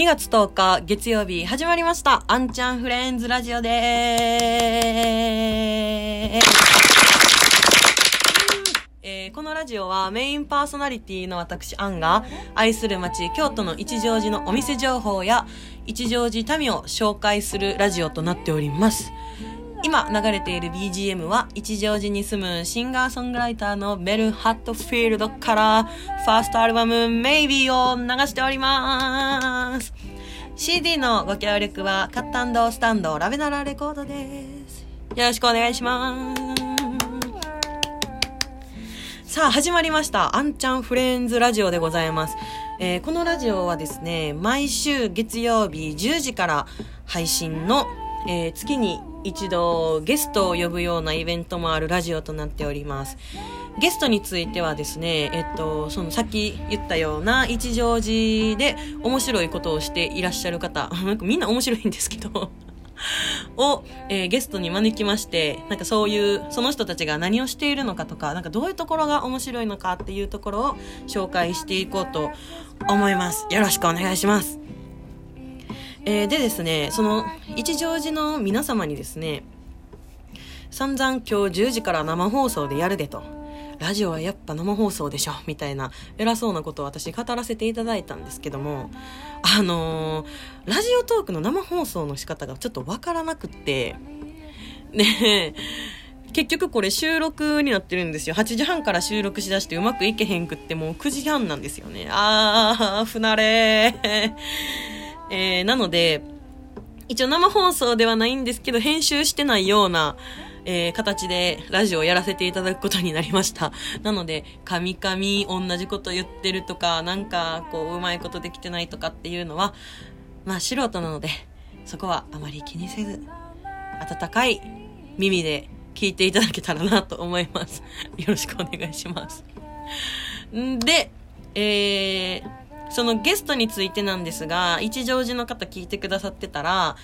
2月10日月曜日始まりました。あんちゃんフレンズラジオでーす。えーこのラジオはメインパーソナリティの私、アンが愛する街、京都の一乗寺のお店情報や一乗寺民を紹介するラジオとなっております。今流れている BGM は一乗寺に住むシンガーソングライターのベル・ハットフィールドからファーストアルバム Maybe を流しております。CD のご協力はカッタスタンドラベナラレコードです。よろしくお願いします。さあ、始まりました。あんちゃんフレンズラジオでございます。えーこのラジオはですね、毎週月曜日10時から配信の、えー月に一度ゲストを呼ぶようなイベントもあるラジオとなっております。ゲストについてはですね、えっと、そのさっき言ったような一乗寺で面白いことをしていらっしゃる方、なんかみんな面白いんですけど、を、えーゲストに招きまして、なんかそういう、その人たちが何をしているのかとか、なんかどういうところが面白いのかっていうところを紹介していこうと思います。よろしくお願いします。えーでですね、その一乗寺の皆様にですね、散々今日10時から生放送でやるでと。ラジオはやっぱ生放送でしょみたいな偉そうなことを私語らせていただいたんですけども、あのーラジオトークの生放送の仕方がちょっとわからなくって、ね、結局これ収録になってるんですよ。8時半から収録しだしてうまくいけへんくってもう9時半なんですよね。あー、不慣れえー、なので、一応生放送ではないんですけど、編集してないような、えー形でラジオをやらせていただくことになりました。なので、カミカミ同じこと言ってるとか、なんか、こう、うまいことできてないとかっていうのは、まあ、素人なので、そこはあまり気にせず、温かい耳で聞いていただけたらなと思います。よろしくお願いします。んで、えー、そのゲストについてなんですが、一乗寺の方聞いてくださってたら、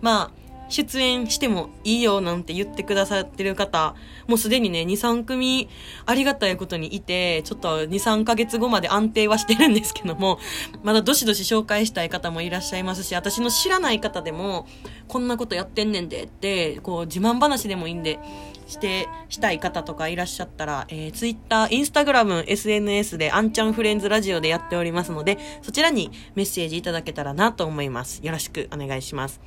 まあ、出演してもいいよなんて言ってくださってる方、もうすでにね、2、3組ありがたいことにいて、ちょっと2、3ヶ月後まで安定はしてるんですけども、まだどしどし紹介したい方もいらっしゃいますし、私の知らない方でも、こんなことやってんねんでって、こう自慢話でもいいんで、して、したい方とかいらっしゃったら、えー、Twitter、Instagram、SNS で、あんちゃんフレンズラジオでやっておりますので、そちらにメッセージいただけたらなと思います。よろしくお願いします。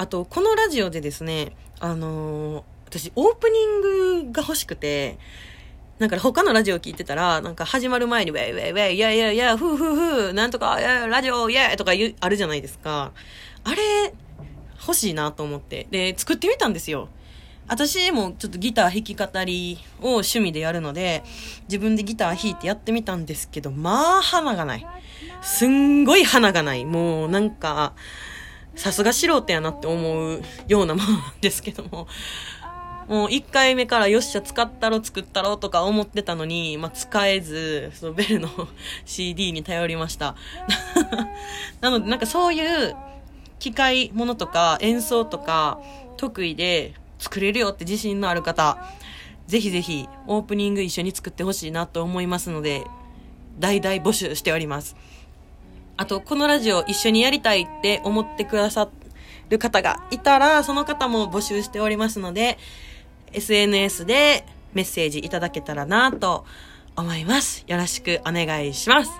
あと、このラジオでですね、あのー私、オープニングが欲しくて、なんか他のラジオ聞いてたら、なんか始まる前に、ウェイウェイウェイ、いやいやいや、ふうふうふう、なんとか、ラジオ、イェイとか言う、あるじゃないですか。あれ、欲しいなと思って。で、作ってみたんですよ。私もちょっとギター弾き語りを趣味でやるので、自分でギター弾いてやってみたんですけど、まあ、花がない。すんごい花がない。もう、なんか、さすが素人やなって思うようなものなんですけども。もう1回目からよっしゃ使ったろ作ったろとか思ってたのに、まあ、使えず、そのベルの CD に頼りました。なので、なんかそういう機械ものとか演奏とか得意で作れるよって自信のある方、ぜひぜひオープニング一緒に作ってほしいなと思いますので、大々募集しております。あと、このラジオ一緒にやりたいって思ってくださる方がいたら、その方も募集しておりますので、SNS でメッセージいただけたらなと思います。よろしくお願いします。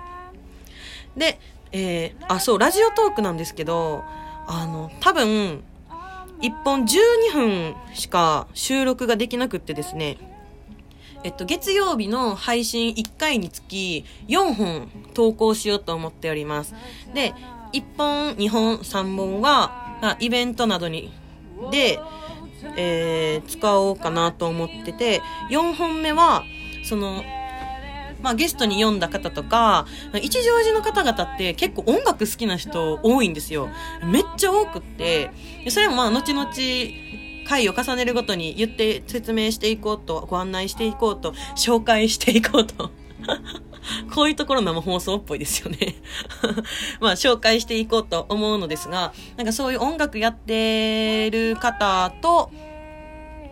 で、えー、あ、そう、ラジオトークなんですけど、あの、多分、1本12分しか収録ができなくってですね、えっと、月曜日の配信1回につき4本投稿しようと思っております。で、1本、2本、3本は、イベントなどに、で、えー使おうかなと思ってて、4本目は、その、まあ、ゲストに読んだ方とか、一乗寺の方々って結構音楽好きな人多いんですよ。めっちゃ多くって、それもまあ、後々、回を重ねるごとに言って説明していこうと、ご案内していこうと、紹介していこうと。こういうところ生放送っぽいですよね。まあ、紹介していこうと思うのですが、なんかそういう音楽やってる方と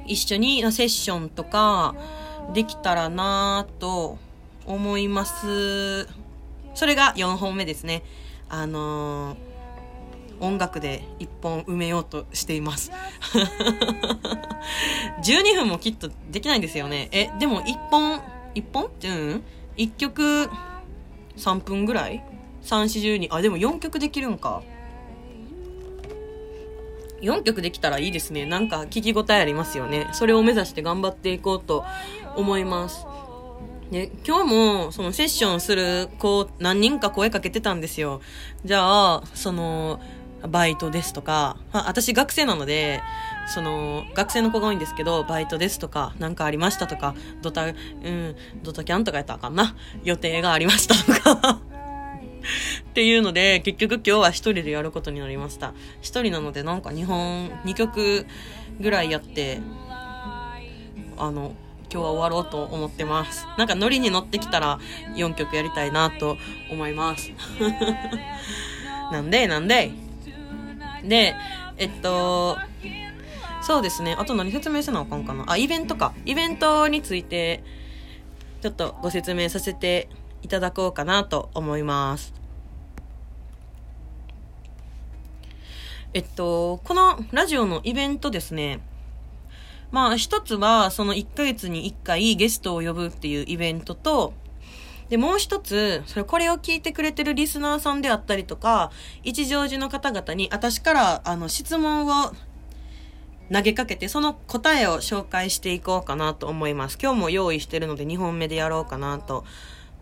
一緒にセッションとかできたらなぁと思います。それが4本目ですね。あのー音楽で一本埋めようとしています。12分もきっとできないんですよね。え、でも1本、1本？うん ?1 曲3分ぐらい ?3、4、12。あ、でも4曲できるんか。4曲できたらいいですね。なんか聞き応えありますよね。それを目指して頑張っていこうと思います。で、今日も、そのセッションする子、何人か声かけてたんですよ。じゃあ、その、バイトですとか、まあ、私学生なので、その、学生の子が多いんですけど、バイトですとか、何かありましたとか、ドタ、うん、ドタキャンとかやったらあかんな。予定がありましたとかっていうので、結局今日は一人でやることになりました。一人なのでなんか2本、2曲ぐらいやって、あの、今日は終わろうと思ってます。なんかノリに乗ってきたら4曲やりたいなと思います。なんでなんでで、えっと、そうですね。あと何説明せなあかんかな。あ、イベントか。イベントについて、ちょっとご説明させていただこうかなと思います。えっと、このラジオのイベントですね。まあ、一つは、その1ヶ月に1回ゲストを呼ぶっていうイベントと、で、もう一つ、それ、これを聞いてくれてるリスナーさんであったりとか、一乗寺の方々に、私から、あの、質問を投げかけて、その答えを紹介していこうかなと思います。今日も用意してるので、2本目でやろうかなと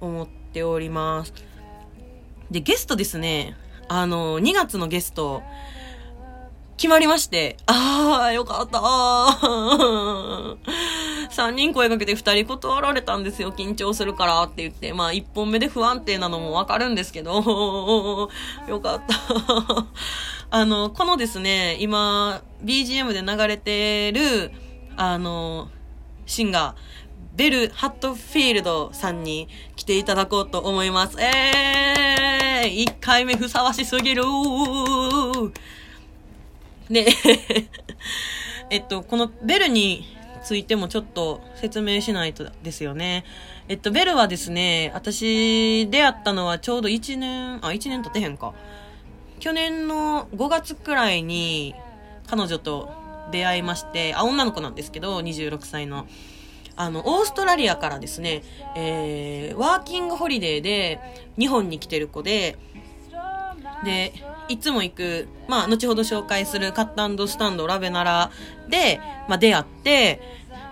思っております。で、ゲストですね、あの、2月のゲスト、決まりまして、ああ、よかったー。3人声かけて2人断られたんですよ。緊張するからって言って。まあ、1本目で不安定なのもわかるんですけど、よかった。あの、このですね、今、BGM で流れてる、あの、シンガー、ベル・ハットフィールドさんに来ていただこうと思います。えー、1回目ふさわしすぎるで、えっと、このベルについてもちょっと説明しないとですよね。えっと、ベルはですね、私出会ったのはちょうど1年、あ、1年経ってへんか。去年の5月くらいに彼女と出会いまして、あ、女の子なんですけど、26歳の。あの、オーストラリアからですね、えー、ワーキングホリデーで日本に来てる子で、で、いつも行く、まあ、後ほど紹介するカットスタンドラベナラで、まあ、出会って、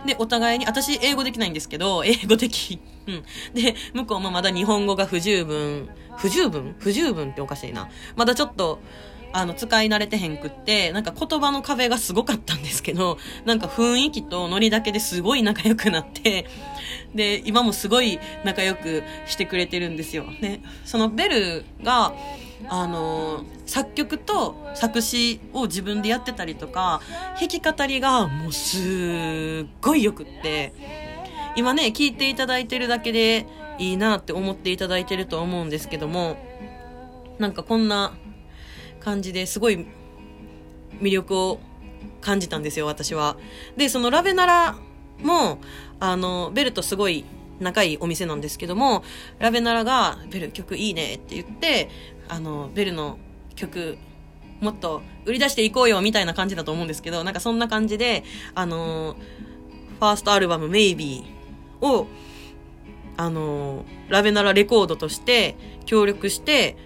で、お互いに、私、英語できないんですけど、英語的、うん。で、向こうもまだ日本語が不十分、不十分？不十分っておかしいな。まだちょっと、あの、使い慣れてへんくって、なんか言葉の壁がすごかったんですけど、なんか雰囲気とノリだけですごい仲良くなって、で、今もすごい仲良くしてくれてるんですよ。で、そのベルが、あの作曲と作詞を自分でやってたりとか弾き語りがもうすっごいよくって今ね聞いていただいてるだけでいいなって思っていただいてると思うんですけどもなんかこんな感じですごい魅力を感じたんですよ私は。でそのラベナラもあのベルとすごい仲いいお店なんですけどもラベナラが「ベル曲いいね」って言ってあのベルの曲もっと売り出していこうよみたいな感じだと思うんですけどなんかそんな感じであのファーストアルバム「Maybe」をあのラベナラレコードとして協力して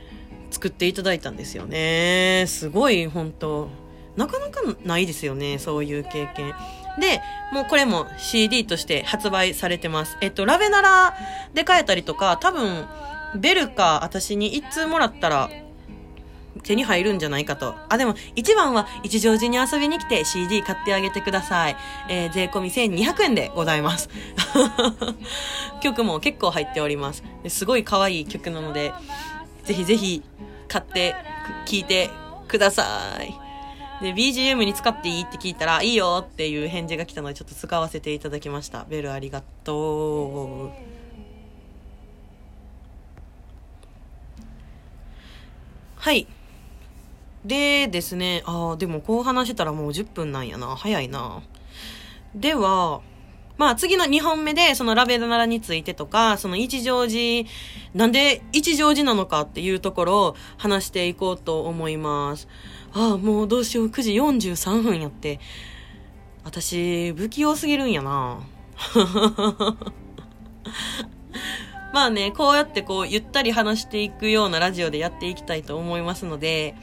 作っていただいたんですよねすごい本当なかなかないですよねそういう経験で、もうこれも CD として発売されてます。えっと、ラベナラで買えたりとか、多分、ベルか私に一通もらったら手に入るんじゃないかと。あ、でも、一番は一乗寺に遊びに来て CD 買ってあげてください。えー、税込み1200円でございます。曲も結構入っております。すごい可愛い曲なので、ぜひぜひ買って聴いてください。で、BGM に使っていいって聞いたら、いいよっていう返事が来たので、ちょっと使わせていただきました。ベルありがとう。はい。でですね、ああ、でもこう話したらもう10分なんやな。早いな。では、まあ次の2本目でそのラベナラについてとか、その一乗寺、なんで一乗寺なのかっていうところを話していこうと思います。ああ、もうどうしよう、9時43分やって。私、不器用すぎるんやな。まあね、こうやってこう、ゆったり話していくようなラジオでやっていきたいと思いますので、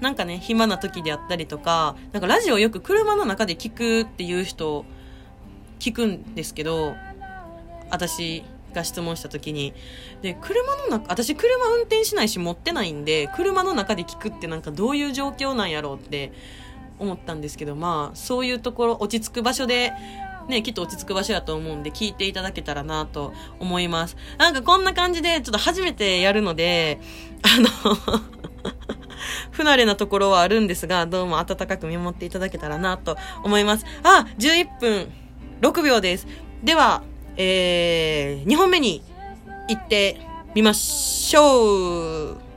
なんかね、暇な時であったりとか、なんかラジオよく車の中で聞くっていう人、聞くんですけど、私が質問した時に。で、車の中、私車運転しないし持ってないんで、車の中で聞くってなんかどういう状況なんやろうって思ったんですけど、まあ、そういうところ、落ち着く場所でね、きっと落ち着く場所だと思うんで、聞いていただけたらなと思います。なんかこんな感じで、ちょっと初めてやるので、あの 不慣れなところはあるんですが、どうも温かく見守っていただけたらなと思います。あ、11分6秒です。では、えー、2本目に行ってみましょう。